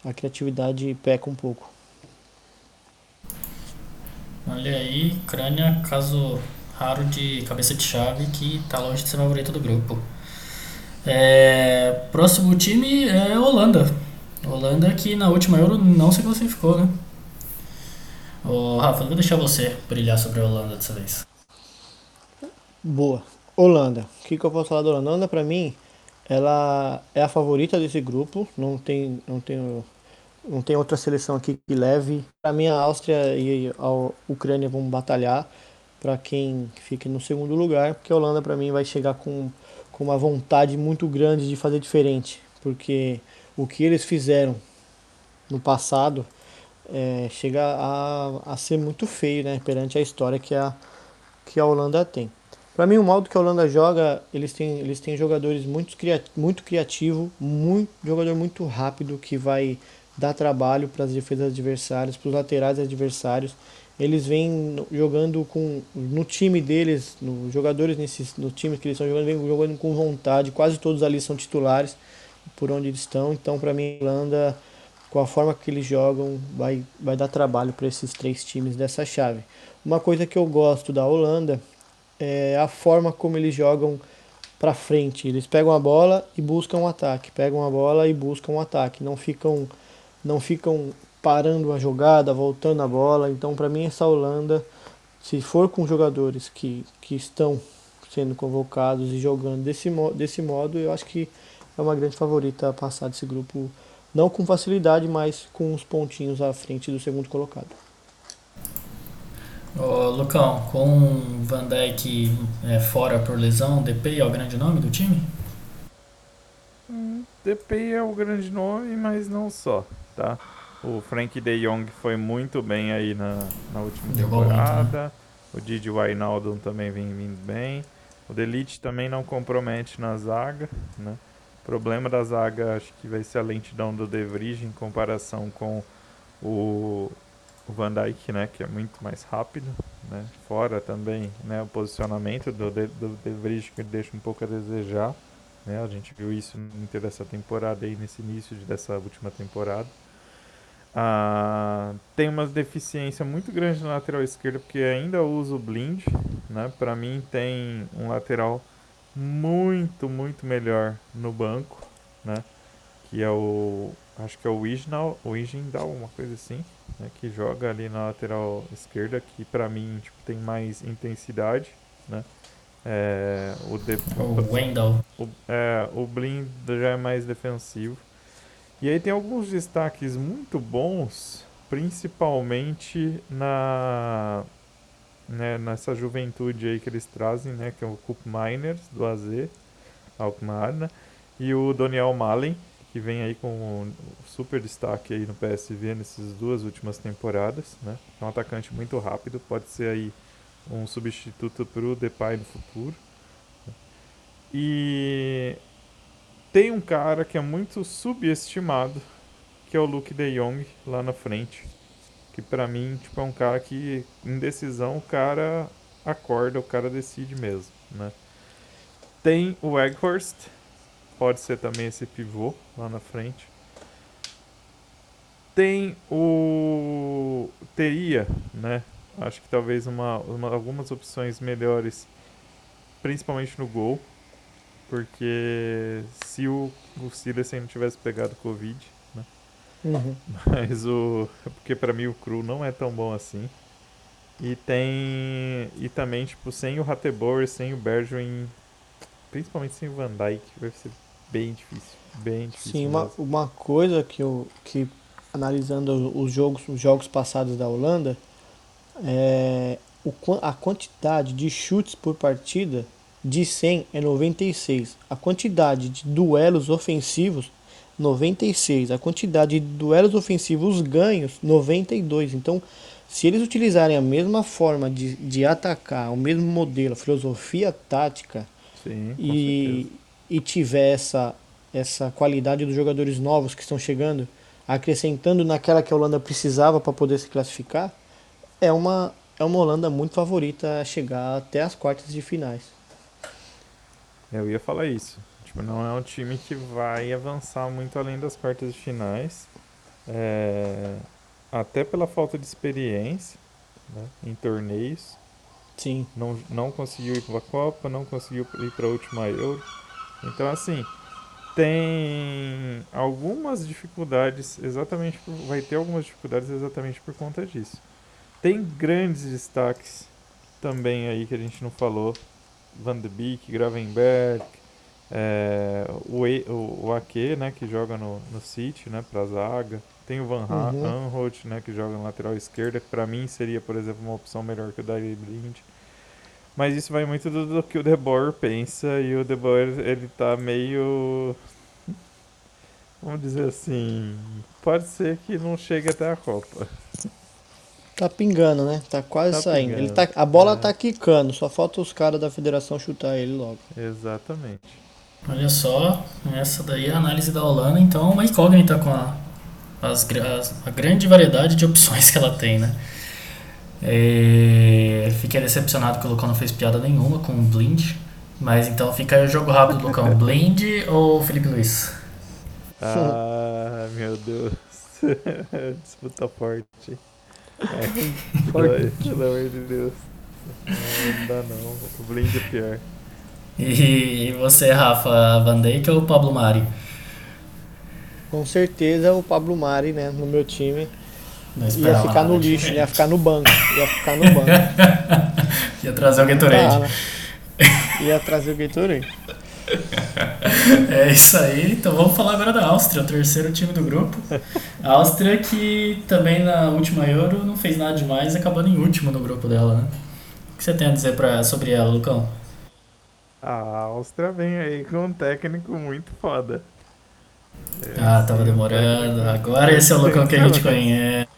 a criatividade peca um pouco. Olha aí, Ucrânia, caso raro de cabeça de chave que tá longe de ser favorito do grupo. É, próximo time é Holanda. Holanda que na última Euro não se classificou, né? Ô, Rafa, eu vou deixar você brilhar sobre a Holanda dessa vez. Boa. Holanda. O que, que eu posso falar da Holanda? Holanda, pra mim, ela é a favorita desse grupo. Não tem, não tem, não tem outra seleção aqui que leve. Pra mim, a Áustria e a Ucrânia vão batalhar para quem fique no segundo lugar, porque a Holanda, pra mim, vai chegar com, com uma vontade muito grande de fazer diferente. Porque o que eles fizeram no passado é, chega a, a ser muito feio né, perante a história que a, que a Holanda tem. Para mim, o modo que a Holanda joga, eles têm, eles têm jogadores muito, cria, muito criativo, muito, jogador muito rápido que vai dar trabalho para as defesas adversárias, para os laterais adversários. eles vêm jogando com no time deles, nos jogadores nesses no time que eles estão jogando, vêm jogando com vontade, quase todos ali são titulares por onde eles estão. Então, para mim, a Holanda com a forma que eles jogam, vai, vai dar trabalho para esses três times dessa chave. Uma coisa que eu gosto da Holanda é a forma como eles jogam para frente. Eles pegam a bola e buscam um ataque, pegam a bola e buscam um ataque. Não ficam, não ficam parando a jogada, voltando a bola. Então, para mim, essa Holanda, se for com jogadores que, que estão sendo convocados e jogando desse, desse modo, eu acho que é uma grande favorita a passar desse grupo não com facilidade, mas com os pontinhos à frente do segundo colocado. Ô, Lucão, com Van Dijk é, fora por lesão, DP é o grande nome do time? Hum, DP é o grande nome, mas não só, tá? O Frank De Jong foi muito bem aí na, na última Jogou temporada. Muito, né? O Didi Wijnaldum também vem vindo bem. O Delite também não compromete na zaga, né? O problema da zaga acho que vai ser a lentidão do De Vrij em comparação com o, o Van Dijk, né, que é muito mais rápido, né? Fora também, né, o posicionamento do De, do de Vrij que deixa um pouco a desejar, né? A gente viu isso inteira essa temporada aí nesse início de, dessa última temporada. Ah, tem uma deficiência muito grande na lateral esquerda porque ainda usa o blind, né? Para mim tem um lateral muito, muito melhor no banco, né? Que é o. Acho que é o Wijnal, o uma coisa assim, né? Que joga ali na lateral esquerda, que pra mim tipo, tem mais intensidade, né? É, o, de, o Wendell. O, é, o Blind já é mais defensivo. E aí tem alguns destaques muito bons, principalmente na né, nessa juventude aí que eles trazem, né, que é o Cup Miners do AZ, Alkmaar, né, e o Daniel Malen, que vem aí com um super destaque aí no PSV nessas duas últimas temporadas, né, é um atacante muito rápido, pode ser aí um substituto para o Depay no futuro. E tem um cara que é muito subestimado, que é o Luke De Jong lá na frente que para mim tipo, é um cara que, em decisão, o cara acorda, o cara decide mesmo, né? Tem o Egghorst, pode ser também esse pivô lá na frente. Tem o Teria, né? Acho que talvez uma, uma, algumas opções melhores, principalmente no gol, porque se o, o Silas não tivesse pegado Covid, Uhum. Mas o. Porque pra mim o Cru não é tão bom assim. E tem. E também, tipo, sem o Hateboer, sem o Bergwijn, principalmente sem o Van Dyke, vai ser bem difícil. Bem difícil. Sim, uma, uma coisa que eu. Que, analisando os jogos, os jogos passados da Holanda, é, o, a quantidade de chutes por partida de 100 é 96. A quantidade de duelos ofensivos 96. A quantidade de duelos ofensivos ganhos, 92. Então, se eles utilizarem a mesma forma de, de atacar, o mesmo modelo, filosofia tática, Sim, e, e tiver essa, essa qualidade dos jogadores novos que estão chegando, acrescentando naquela que a Holanda precisava para poder se classificar, é uma, é uma Holanda muito favorita a chegar até as quartas de finais. Eu ia falar isso. Tipo, não é um time que vai avançar muito além das quartas de finais. É, até pela falta de experiência né, em torneios. Sim. Não, não conseguiu ir para a Copa, não conseguiu ir para a última Euro. Então, assim, tem algumas dificuldades, exatamente por, vai ter algumas dificuldades exatamente por conta disso. Tem grandes destaques também aí que a gente não falou. Van de Beek, Gravenberg, é, o, o, o Ake, né, que joga no, no City, né, pra zaga. Tem o Van uhum. Aanholt, né, que joga na lateral esquerda, que pra mim seria, por exemplo, uma opção melhor que o Daily Blind. Mas isso vai muito do, do, que o De Boer pensa, e o De Boer, ele tá meio... Vamos dizer assim, pode ser que não chegue até a Copa. Tá pingando, né? Tá quase tá saindo. Ele tá, a bola é. tá quicando, só falta os caras da federação chutar ele logo. Exatamente. Olha só, essa daí é a análise da Holanda, então uma incógnita com a, as, a grande variedade de opções que ela tem, né? É, fiquei decepcionado que o Lucão não fez piada nenhuma com o Blind. Mas então fica aí o jogo rápido, Lucão. Blind ou Felipe Luiz? Ah, meu Deus. Disputa forte. É, forte. Pelo amor de Deus. Não dá não. O Blind é pior. E você, Rafa, Van Dijk ou Pablo Mari? Com certeza o Pablo Mari, né, no meu time. Não Ia ficar no lixo, ia ficar no banco. Ia ficar no banco. Ia trazer o Tá, Gatorade. né? Ia trazer o Gatorade. É isso aí. Então vamos falar agora da Áustria, o terceiro time do grupo. A Áustria que também na última Euro não fez nada demais, acabando em último no grupo dela, né? O que você tem a dizer pra, sobre ela, Lucão? A Áustria vem aí com um técnico muito foda. Ah, tava demorando. Agora esse é o Lucão que a gente conhece.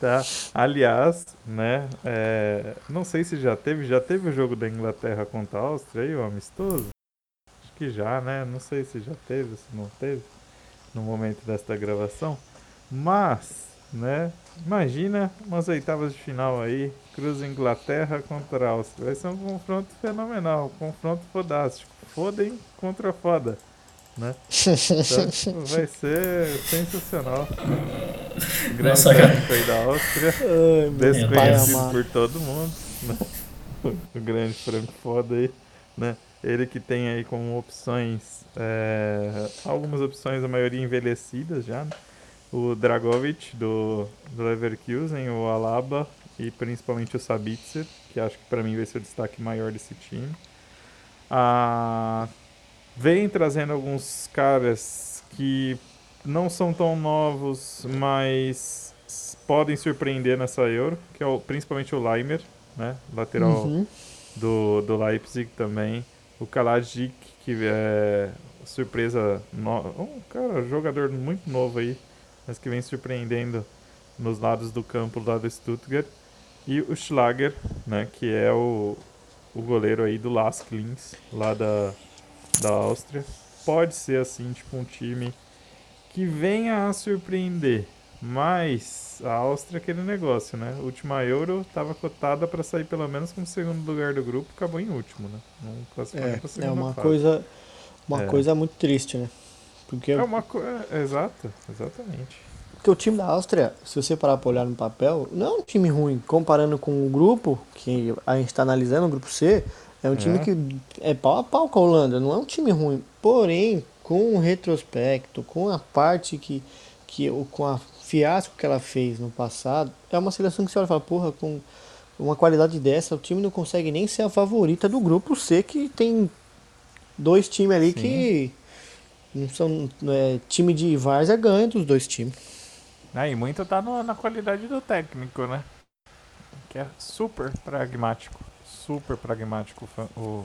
Tá. Aliás, né? é, não sei se já teve, já teve o jogo da Inglaterra contra a Áustria aí, o amistoso? Acho que já, né? Não sei se já teve, se não teve, no momento desta gravação. Mas, né? Imagina umas oitavas de final aí, Cruz Inglaterra contra a Áustria. Vai ser um confronto fenomenal, um confronto fodástico. Fodem contra foda, né? Então, vai ser sensacional. O grande Nossa, aí da Áustria. Ai, Desconhecido por todo mundo, né? O grande Franco foda aí, né? Ele que tem aí como opções, é, algumas opções, a maioria envelhecidas já, né? O Dragovic do, do Leverkusen, o Alaba e principalmente o Sabitzer, que acho que pra mim vai ser o destaque maior desse time. Ah, vem trazendo alguns caras que não são tão novos, mas podem surpreender nessa Euro, que é o, principalmente o Leimer, né? Lateral Uhum. do, do Leipzig também. O Kalajic, que é surpresa, no, um cara, jogador muito novo aí, mas que vem surpreendendo nos lados do campo lá do Stuttgart. E o Schlager, né, que é o, o goleiro aí do Las Klins, lá da, da Áustria. Pode ser assim, tipo um time que venha a surpreender. Mas a Áustria é aquele negócio, né? Última Euro estava cotada para sair pelo menos como segundo lugar do grupo, acabou em último, né? Não classificou É, pra é segunda uma fase. coisa, uma É. coisa muito triste, né? Porque, É uma coisa. Exato, exatamente. porque o time da Áustria, se você parar pra olhar no papel, não é um time ruim. Comparando com o grupo, que a gente tá analisando, o grupo C, é um time É. que é pau a pau com a Holanda, não é um time ruim. Porém, com o retrospecto, com a parte que, que o- com a fiasco que ela fez no passado, é uma seleção que você olha e fala, porra, com uma qualidade dessa, o time não consegue nem ser a favorita do grupo C, que tem dois times ali Sim. que não são. É, time de Várzea ganha dos dois times. Ah, e muito tá no- na qualidade do técnico, né? Que é super pragmático. Super pragmático o,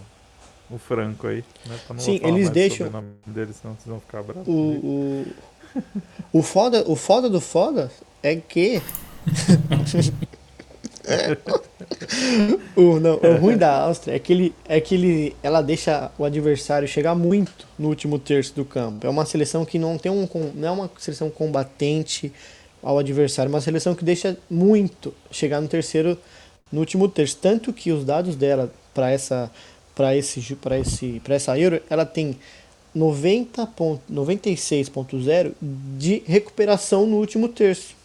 o, Franco aí. Né? Eu não Sim, eles deixam- o deles, senão vocês vão ficar bravos. O, o, o, foda, o foda do foda é que. o, não, o ruim da Áustria é que, ele, é que ele, ela deixa o adversário chegar muito no último terço do campo. É uma seleção que não tem um não é uma seleção combatente ao adversário, é uma seleção que deixa muito chegar no terceiro no último terço, tanto que os dados dela para essa para esse para esse para essa Euro, ela tem 90 ponto- 96.0 de recuperação no último terço.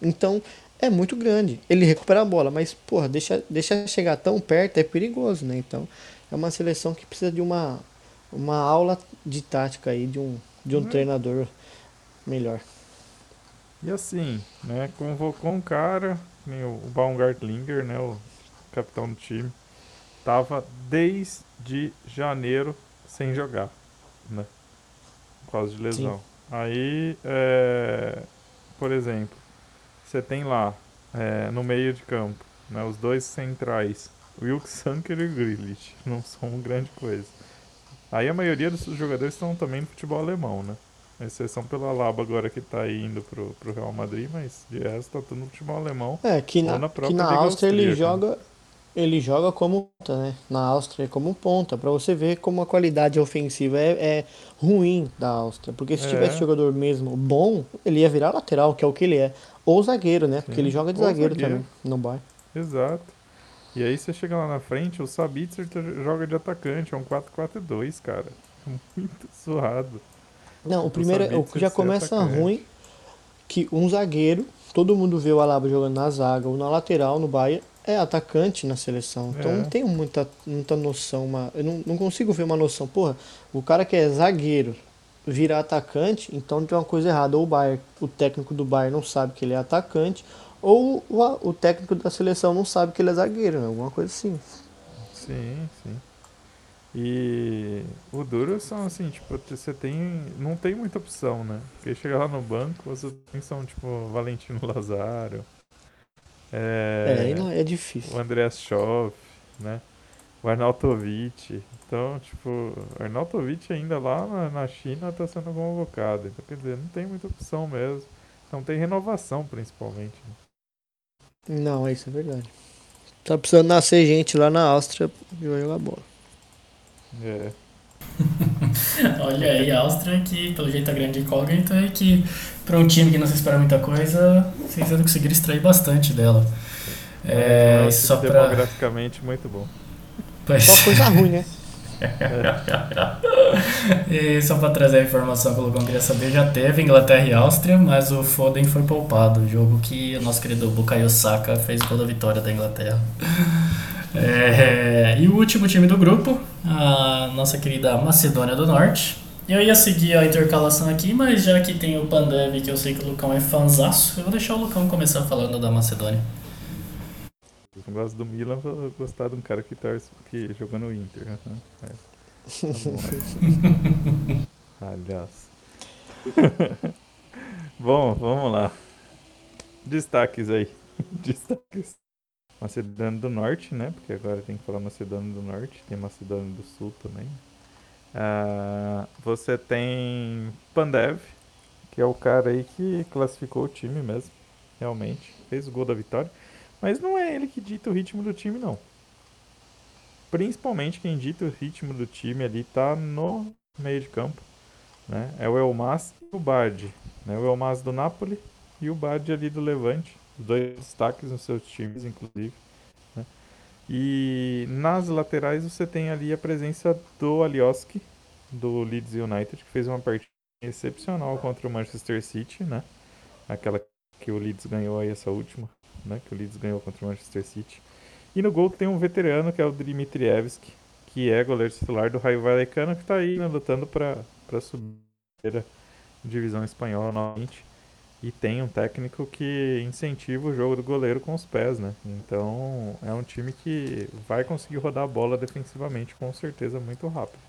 Então, é muito grande. Ele recupera a bola, mas porra, deixa deixa chegar tão perto é perigoso, né? Então, é uma seleção que precisa de uma uma aula de tática aí de um de um treinador melhor. E assim, né? Convocou um cara, nem o Baumgartlinger, né? O capitão do time. Tava desde janeiro sem jogar, né? Por causa de lesão. Aí, é, por exemplo, você tem lá é, no meio de campo, né? Os dois centrais, o Wilk Sanker e o Grealish, não são grande coisa. Aí a maioria dos jogadores estão também no futebol alemão, né? Exceção pela Alaba agora que tá indo pro, pro Real Madrid, mas de resto tá tudo no futebol alemão. É, que na, na que na Áustria ele Austríaca. joga ele joga como ponta, né? Na Áustria é como ponta, Pra você ver como a qualidade ofensiva é, é ruim da Áustria, porque se É. tivesse jogador mesmo bom, ele ia virar lateral, que é o que ele é. Ou zagueiro, né? Porque Sim. ele joga de zagueiro, zagueiro. também no Bayern. Exato. E aí você chega lá na frente, o Sabitzer joga de atacante, é um 4-4-2, cara. Muito surrado. Não, o primeiro, Sabitzer o que já começa atacante. ruim que um zagueiro, todo mundo vê o Alaba jogando na zaga ou na lateral no Bayern, é atacante na seleção. Então É. não tenho muita, muita noção, uma, eu não, não consigo ver uma noção. Porra, o cara que é zagueiro virar atacante, então tem uma coisa errada. Ou o Bayern, o técnico do Bayern não sabe que ele é atacante, ou o, o técnico da seleção não sabe que ele é zagueiro, né? alguma coisa assim. Sim, sim. E o duro são assim, tipo, você tem. Não tem muita opção, né? Porque chega lá no banco, as opções são tipo Valentino Lazaro. É, É, é difícil. o Andreas Schoff, né? O Arnautovic. Então, tipo, o Arnautovic ainda lá na, na China tá sendo convocado. Então, quer dizer, não tem muita opção mesmo. Não tem renovação, principalmente. né? Não, é isso é verdade. Tá precisando nascer gente lá na Áustria vai jogar bola. É. Olha aí, a Áustria, que pelo jeito a grande incógnita é que para um time que não se espera muita coisa, vocês vão conseguir extrair bastante dela. É, um só pra. Demograficamente muito bom. Pois- Só coisa ruim, né? E só pra trazer a informação que o Lucão queria saber, já teve Inglaterra e Áustria, mas o Foden foi poupado. Jogo que o nosso querido Bukayo Saka fez toda a vitória da Inglaterra. É, e o último time do grupo, a nossa querida Macedônia do Norte. Eu ia seguir a intercalação aqui, mas já que tem o Pandev, que eu sei que o Lucão é fanzaço, eu vou deixar o Lucão começar falando da Macedônia. Eu gosto do Milan, vou gostar de um cara que, torce, que jogou no Inter. aham. É. Tá bom. Aliás. bom, vamos lá. Destaques aí. Destaques. Macedônia do Norte, né? Porque agora tem que falar Macedônia do Norte. Tem Macedônia do Sul também. Ah, você tem Pandev, que é o cara aí que classificou o time mesmo. Realmente. Fez o gol da vitória. Mas não é ele que dita o ritmo do time, não. Principalmente quem dita o ritmo do time ali tá no meio de campo. Né? É o Elmas e o Bard. Né? O Elmas do Napoli e o Bard ali do Levante. Dois destaques nos seus times, inclusive. né? E nas laterais você tem ali a presença do Alioski, do Leeds United, que fez uma partida excepcional contra o Manchester City, né? Aquela que o Leeds ganhou aí, essa última, né? Que o Leeds ganhou contra o Manchester City. E no gol tem um veterano, que é o Dimitrievski, que é goleiro titular do Raio Vallecano, que tá aí né, lutando para subir a divisão espanhola novamente. E tem um técnico que incentiva o jogo do goleiro com os pés, né? Então é um time que vai conseguir rodar a bola defensivamente com certeza muito rápido.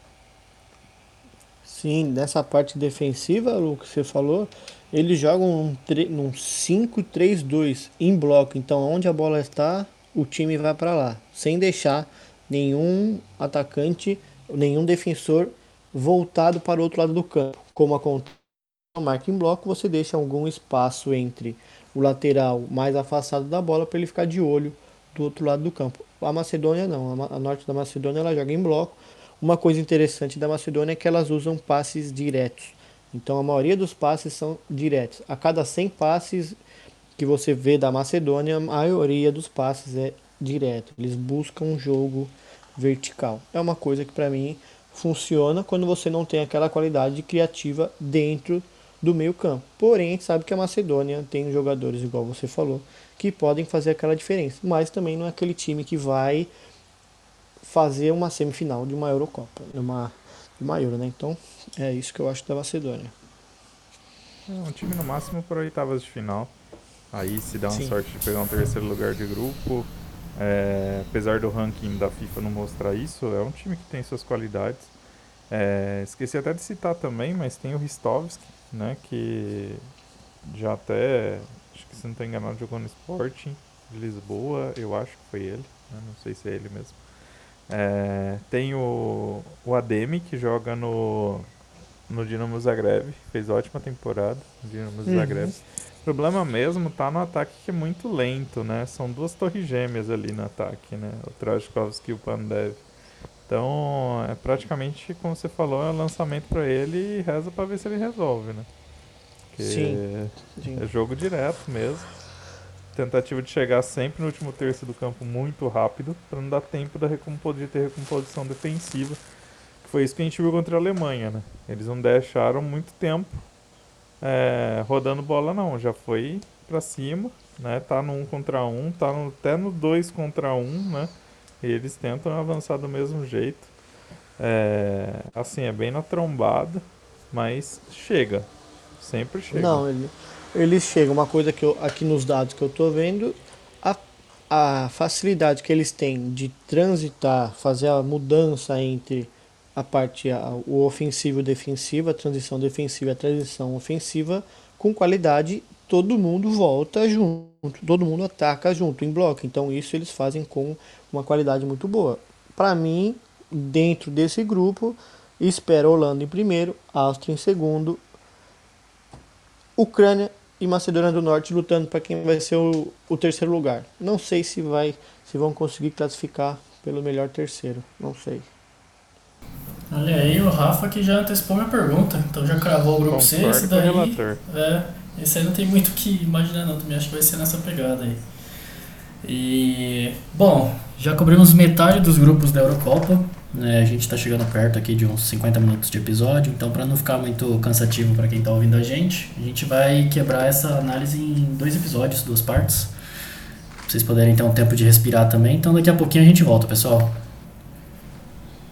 Sim, nessa parte defensiva, Lu, que você falou, eles jogam tre- num 5-3-2 em bloco. Então, onde a bola está, o time vai para lá, sem deixar nenhum atacante, nenhum defensor voltado para o outro lado do campo. Como acontece marca em bloco, você deixa algum espaço entre o lateral mais afastado da bola para ele ficar de olho do outro lado do campo. A Macedônia não, a norte da Macedônia ela joga em bloco. Uma coisa interessante da Macedônia é que elas usam passes diretos. Então a maioria dos passes são diretos. A cada 100 passes que você vê da Macedônia, a maioria dos passes é direto. Eles buscam um jogo vertical. É uma coisa que para mim funciona quando você não tem aquela qualidade criativa dentro do meio campo. Porém, a gente sabe que a Macedônia tem jogadores, igual você falou, que podem fazer aquela diferença. Mas também não é aquele time que vai fazer uma semifinal de uma Eurocopa, de uma, de uma Euro, né? Então, é isso que eu acho da Macedônia. É um time no máximo para oitavas de final. Aí se dá uma Sim. sorte de pegar um terceiro lugar de grupo. É, apesar do ranking da FIFA não mostrar isso, é um time que tem suas qualidades. É, esqueci até de citar também, mas tem o Ristovski, né? Que já até, acho que se não estou enganado, jogou no Sporting de Lisboa, eu acho que foi ele, né, não sei se é ele mesmo. É, tem o, o Ademi, que joga no, no Dinamo Zagreb, fez ótima temporada no Dinamo Uhum. Zagreb. O problema mesmo tá no ataque que é muito lento, né? São duas torres gêmeas ali no ataque, né? O Trajkovski e o Pandev. Então, é praticamente, como você falou, é lançamento pra ele e reza pra ver se ele resolve, né? porque Sim, sim. é jogo direto mesmo. Tentativa de chegar sempre no último terço do campo muito rápido, para não dar tempo da recompo- de ter recomposição defensiva. Que foi isso que a gente viu contra a Alemanha, né? Eles não deixaram muito tempo é, rodando bola não, já foi pra cima, né? Tá no 1 contra 1, tá no- até no 2 contra 1, né? E eles tentam avançar do mesmo jeito. É, assim, é bem na trombada, mas chega. Sempre chega. Não, ele, eles chegam. Uma coisa que eu, aqui nos dados que eu tô vendo, a, a facilidade que eles têm de transitar, fazer a mudança entre a parte, a, o ofensivo e o defensivo, a transição defensiva e a transição ofensiva, com qualidade, todo mundo volta junto, todo mundo ataca junto, em bloco. Então isso eles fazem com uma qualidade muito boa. Para mim, dentro desse grupo, espero Holanda em primeiro, Áustria em segundo, Ucrânia e Macedônia do Norte lutando para quem vai ser o, o terceiro lugar. Não sei se vai, se vão conseguir classificar pelo melhor terceiro. Não sei. Olha aí, o Rafa que já antecipou minha pergunta, então já cravou o grupo C, esse daí. relator. É, esse aí não tem muito o que imaginar não, também acho que vai ser nessa pegada aí. E, bom, já cobrimos metade dos grupos da Eurocopa, né? A gente tá chegando perto aqui de uns 50 minutos de episódio, então para não ficar muito cansativo para quem tá ouvindo a gente, a gente vai quebrar essa análise em dois episódios, duas partes. Pra vocês poderem ter um tempo de respirar também, então daqui a pouquinho a gente volta, pessoal.